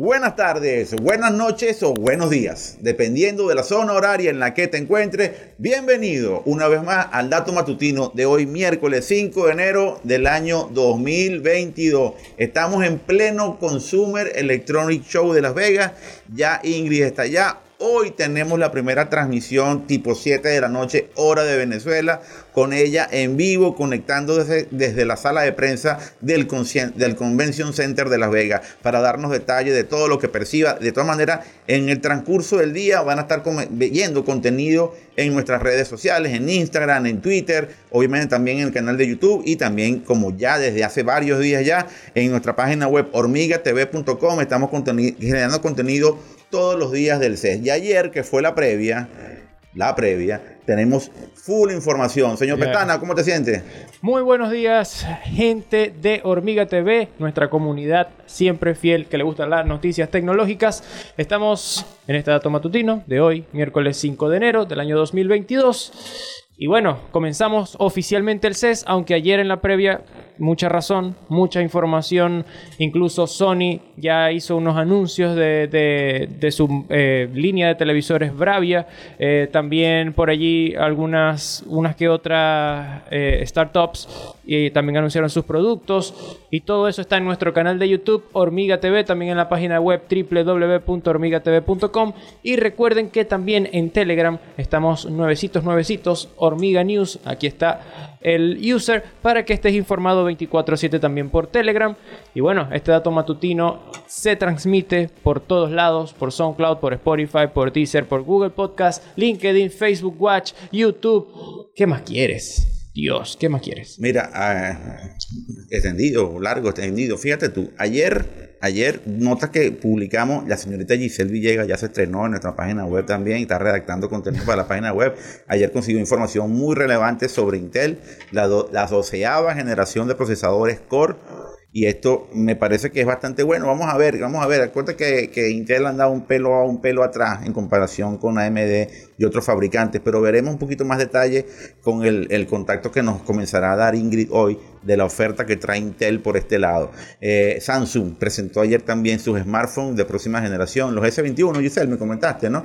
Buenas tardes, buenas noches o buenos días, dependiendo de la zona horaria en la que te encuentres. Bienvenido una vez más al dato matutino de hoy, miércoles 5 de enero del año 2022. Estamos en pleno Consumer Electronic Show de Las Vegas. Ya Ingrid está allá. Hoy tenemos la primera transmisión tipo 7 de la noche, hora de Venezuela, con ella en vivo, conectándose desde la sala de prensa del, del Convention Center de Las Vegas, para darnos detalles de todo lo que perciba. De todas maneras, en el transcurso del día van a estar viendo contenido en nuestras redes sociales, en Instagram, en Twitter, obviamente también en el canal de YouTube y también, como ya desde hace varios días ya, en nuestra página web hormigatv.com estamos generando contenido todos los días del CES. Y ayer, que fue la previa, la previa, tenemos full información. Señor Petana, ¿cómo te sientes? Muy buenos días, gente de Hormiga TV, nuestra comunidad siempre fiel que le gustan las noticias tecnológicas. Estamos en este dato matutino de hoy, miércoles 5 de enero del año 2022. Y bueno, comenzamos oficialmente el CES, aunque ayer en la previa mucha razón, mucha información. Incluso Sony ya hizo unos anuncios de, su eh, línea de televisores Bravia. Eh, también por allí algunas unas que otras eh, startups y también anunciaron sus productos. Y todo eso está en nuestro canal de YouTube, Hormiga TV, también en la página web www.hormigatv.com. Y recuerden que también en Telegram estamos nuevecitos, nuevecitos, Hormiga News. Aquí está el user para que estés informado 24/7 también por Telegram. Y bueno, este dato matutino se transmite por todos lados, por SoundCloud, por Spotify, por Deezer, por Google Podcast, LinkedIn, Facebook Watch, YouTube. ¿Qué más quieres? Dios, ¿qué más quieres? Mira, uh, extendido, largo, extendido. Fíjate tú, ayer, ayer, nota que publicamos, la señorita Giselle Villegas ya se estrenó en nuestra página web también, está redactando contenido para la página web. Ayer consiguió información muy relevante sobre Intel, la, la doceava generación de procesadores Core y esto me parece que es bastante bueno. Vamos a ver, vamos a ver. Acuérdate que, que Intel anda un pelo a un pelo atrás en comparación con AMD y otros fabricantes, pero veremos un poquito más detalle con el, contacto que nos comenzará a dar Ingrid hoy de la oferta que trae Intel por este lado. Eh, Samsung presentó ayer también sus smartphones de próxima generación, los S21, Giselle, me comentaste, ¿no?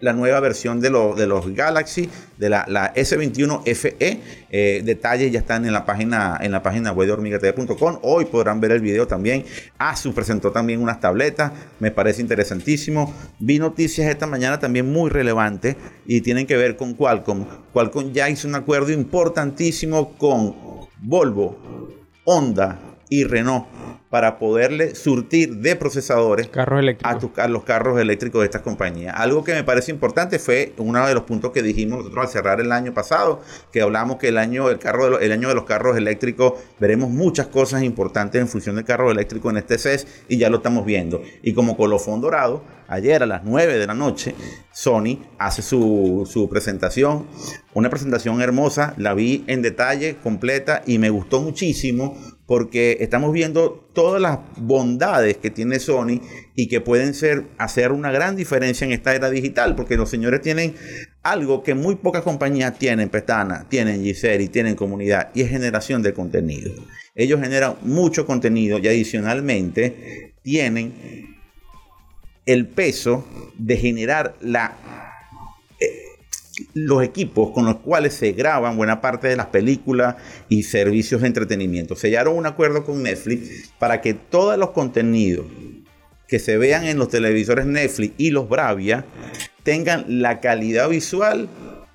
La nueva versión de, de los Galaxy, de la, S21 FE. Eh, detalles ya están en la página, en la página web de hormigatv.com. Hoy podrán ver el video también. Asus presentó también unas tabletas. Me parece interesantísimo. Vi noticias esta mañana también muy relevantes y tienen que ver con Qualcomm. Qualcomm ya hizo un acuerdo importantísimo con Volvo, Honda y Renault para poderle surtir de procesadores a, los carros eléctricos de estas compañías. Algo que me parece importante fue uno de los puntos que dijimos nosotros al cerrar el año pasado, que hablamos que el año del carro el año de los carros eléctricos veremos muchas cosas importantes en función del carro eléctrico en este CES y ya lo estamos viendo. Y como colofón dorado, ayer a las 9 de la noche, Sony hace su, su, presentación. Una presentación hermosa, la vi en detalle, completa y me gustó muchísimo porque estamos viendo todas las bondades que tiene Sony y que pueden ser, hacer una gran diferencia en esta era digital, porque los señores tienen algo que muy pocas compañías tienen, Petana, tienen Giselle y tienen comunidad, y es generación de contenido. Ellos generan mucho contenido y adicionalmente tienen el peso de generar la los equipos con los cuales se graban buena parte de las películas y servicios de entretenimiento. Sellaron un acuerdo con Netflix para que todos los contenidos que se vean en los televisores Netflix y los Bravia tengan la calidad visual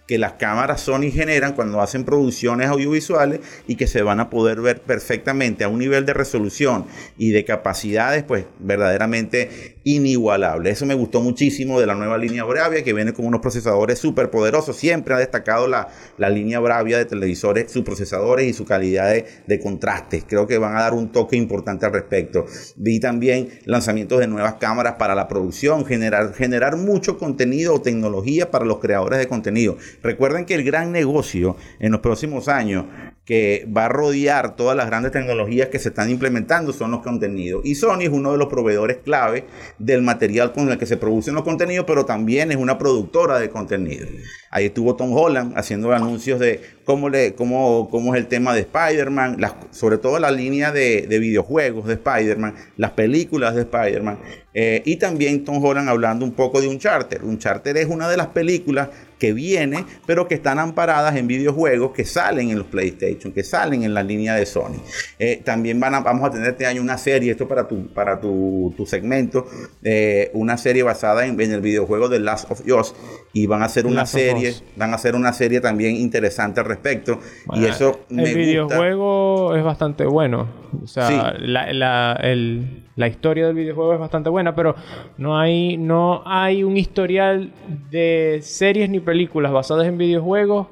que las cámaras Sony generan cuando hacen producciones audiovisuales y que se van a poder ver perfectamente a un nivel de resolución y de capacidades pues verdaderamente inigualable. Eso me gustó muchísimo de la nueva línea Bravia que viene con unos procesadores súper poderosos. Siempre ha destacado la, la, línea Bravia de televisores, sus procesadores y su calidad de, de contraste. Creo que van a dar un toque importante al respecto. Vi también lanzamientos de nuevas cámaras para la producción, generar, generar mucho contenido o tecnología para los creadores de contenido. Recuerden que el gran negocio en los próximos años que va a rodear todas las grandes tecnologías que se están implementando son los contenidos. Y Sony es uno de los proveedores clave del material con el que se producen los contenidos, pero también es una productora de contenido. Ahí estuvo Tom Holland haciendo anuncios de cómo, le, cómo, cómo es el tema de Spider-Man, sobre todo la línea de, de videojuegos de Spider-Man, las películas de Spider-Man. Eh, y también Tom Holland hablando un poco de Uncharted. Uncharted es una de las películas que viene, pero que están amparadas en videojuegos que salen en los PlayStation, que salen en la línea de Sony. Eh, también van a, vamos a tener este año una serie, esto para tu, para tu, segmento, eh, una serie basada en, el videojuego de Last of Us. Y van a hacer una serie, van a hacer una serie también interesante al respecto. y eso el videojuego es bastante bueno. O sea, la, el, la historia del videojuego es bastante buena, pero no hay, no hay un historial de series ni películas basadas en videojuegos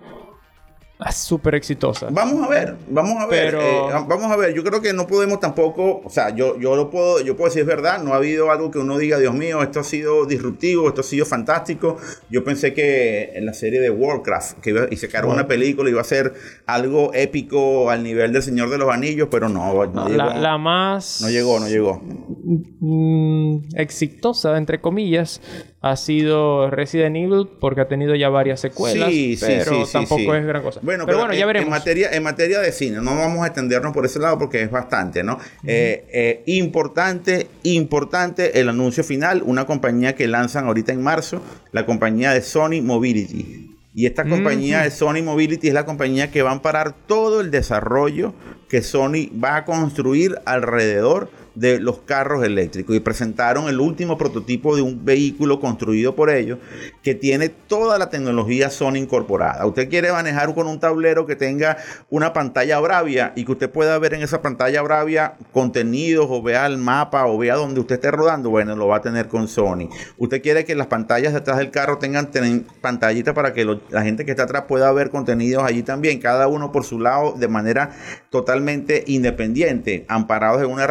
súper exitosa. Vamos a ver, vamos a ver, eh, vamos a ver. Yo creo que no podemos tampoco, o sea, yo, yo lo puedo, yo puedo decir es verdad, no ha habido algo que uno diga, Dios mío, esto ha sido disruptivo, esto ha sido fantástico. Yo pensé que en la serie de Warcraft, que iba, y se cargó una película, iba a ser algo épico al nivel del Señor de los Anillos, pero no, no, llegó, la, más... No llegó, no llegó. Mm, exitosa, entre comillas, ha sido Resident Evil porque ha tenido ya varias secuelas, sí, pero tampoco es gran cosa. Bueno, pero, bueno, ya veremos. En materia, en materia de cine, no vamos a extendernos por ese lado porque es bastante, ¿no? Eh, eh, importante, importante el anuncio final, una compañía que lanzan ahorita en marzo, la compañía de Sony Mobility. Y esta compañía de Sony Mobility es la compañía que va a amparar todo el desarrollo que Sony va a construir alrededor de los carros eléctricos y presentaron el último prototipo de un vehículo construido por ellos que tiene toda la tecnología Sony incorporada. Usted quiere manejar con un tablero que tenga una pantalla Bravia y que usted pueda ver en esa pantalla Bravia contenidos o vea el mapa o vea donde usted esté rodando, bueno, lo va a tener con Sony. Usted quiere que las pantallas detrás del carro tengan pantallitas para que la gente que está atrás pueda ver contenidos allí también, cada uno por su lado de manera totalmente independiente, amparados en una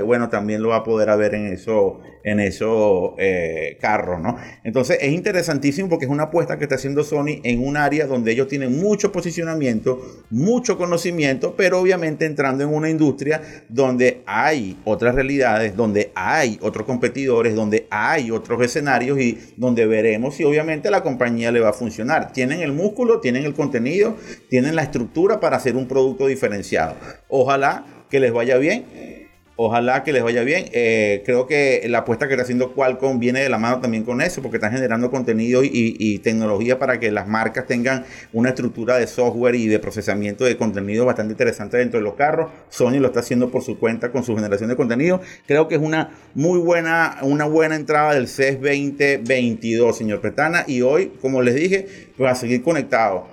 R5G bueno, también lo va a poder haber en eso, en esos eh, carros, ¿no? Entonces es interesantísimo porque es una apuesta que está haciendo Sony en un área donde ellos tienen mucho posicionamiento, mucho conocimiento, pero obviamente entrando en una industria donde hay otras realidades, donde hay otros competidores, donde hay otros escenarios y donde veremos si obviamente la compañía le va a funcionar. Tienen el músculo, tienen el contenido, tienen la estructura para hacer un producto diferenciado. Ojalá que les vaya bien Ojalá que les vaya bien. Eh, creo que la apuesta que está haciendo Qualcomm viene de la mano también con eso, porque están generando contenido y, tecnología para que las marcas tengan una estructura de software y de procesamiento de contenido bastante interesante dentro de los carros. Sony lo está haciendo por su cuenta con su generación de contenido. Creo que es una muy buena, una buena entrada del CES 2022, señor Petana. Y hoy, como les dije, pues a seguir conectado.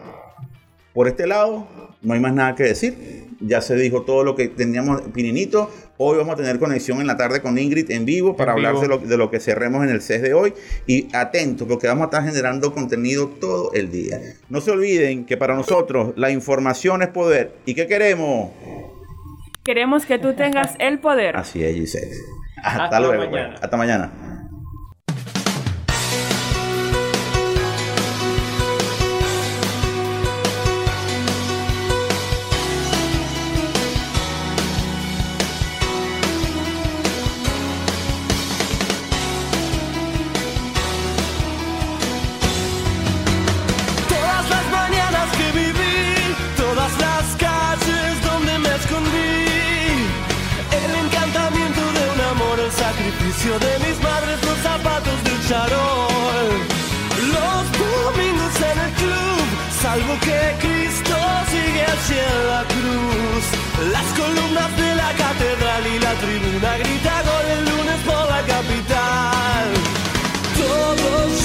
Por este lado, no hay más nada que decir. Ya se dijo todo lo que teníamos, Pininito. Hoy vamos a tener conexión en la tarde con Ingrid en vivo para hablar De, lo, de lo que cerremos en el CES de hoy. Y atentos, porque vamos a estar generando contenido todo el día. No se olviden que para nosotros la información es poder. ¿Y qué queremos? Queremos que tú tengas el poder. Así es, Giselle. Hasta, luego. Pues. Hasta mañana. De mis madres los zapatos del charol. Los domingos en el club, salvo que Cristo sigue hacia la cruz. Las columnas de la catedral y la tribuna grita gol el lunes por la capital. Todos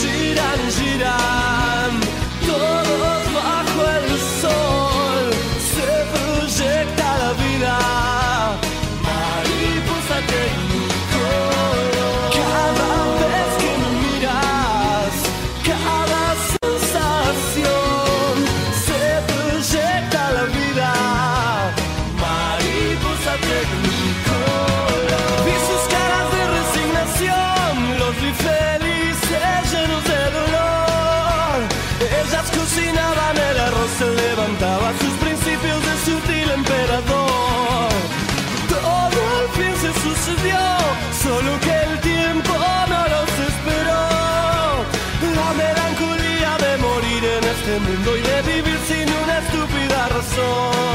mundo y de vivir sin una estupidez. corazón.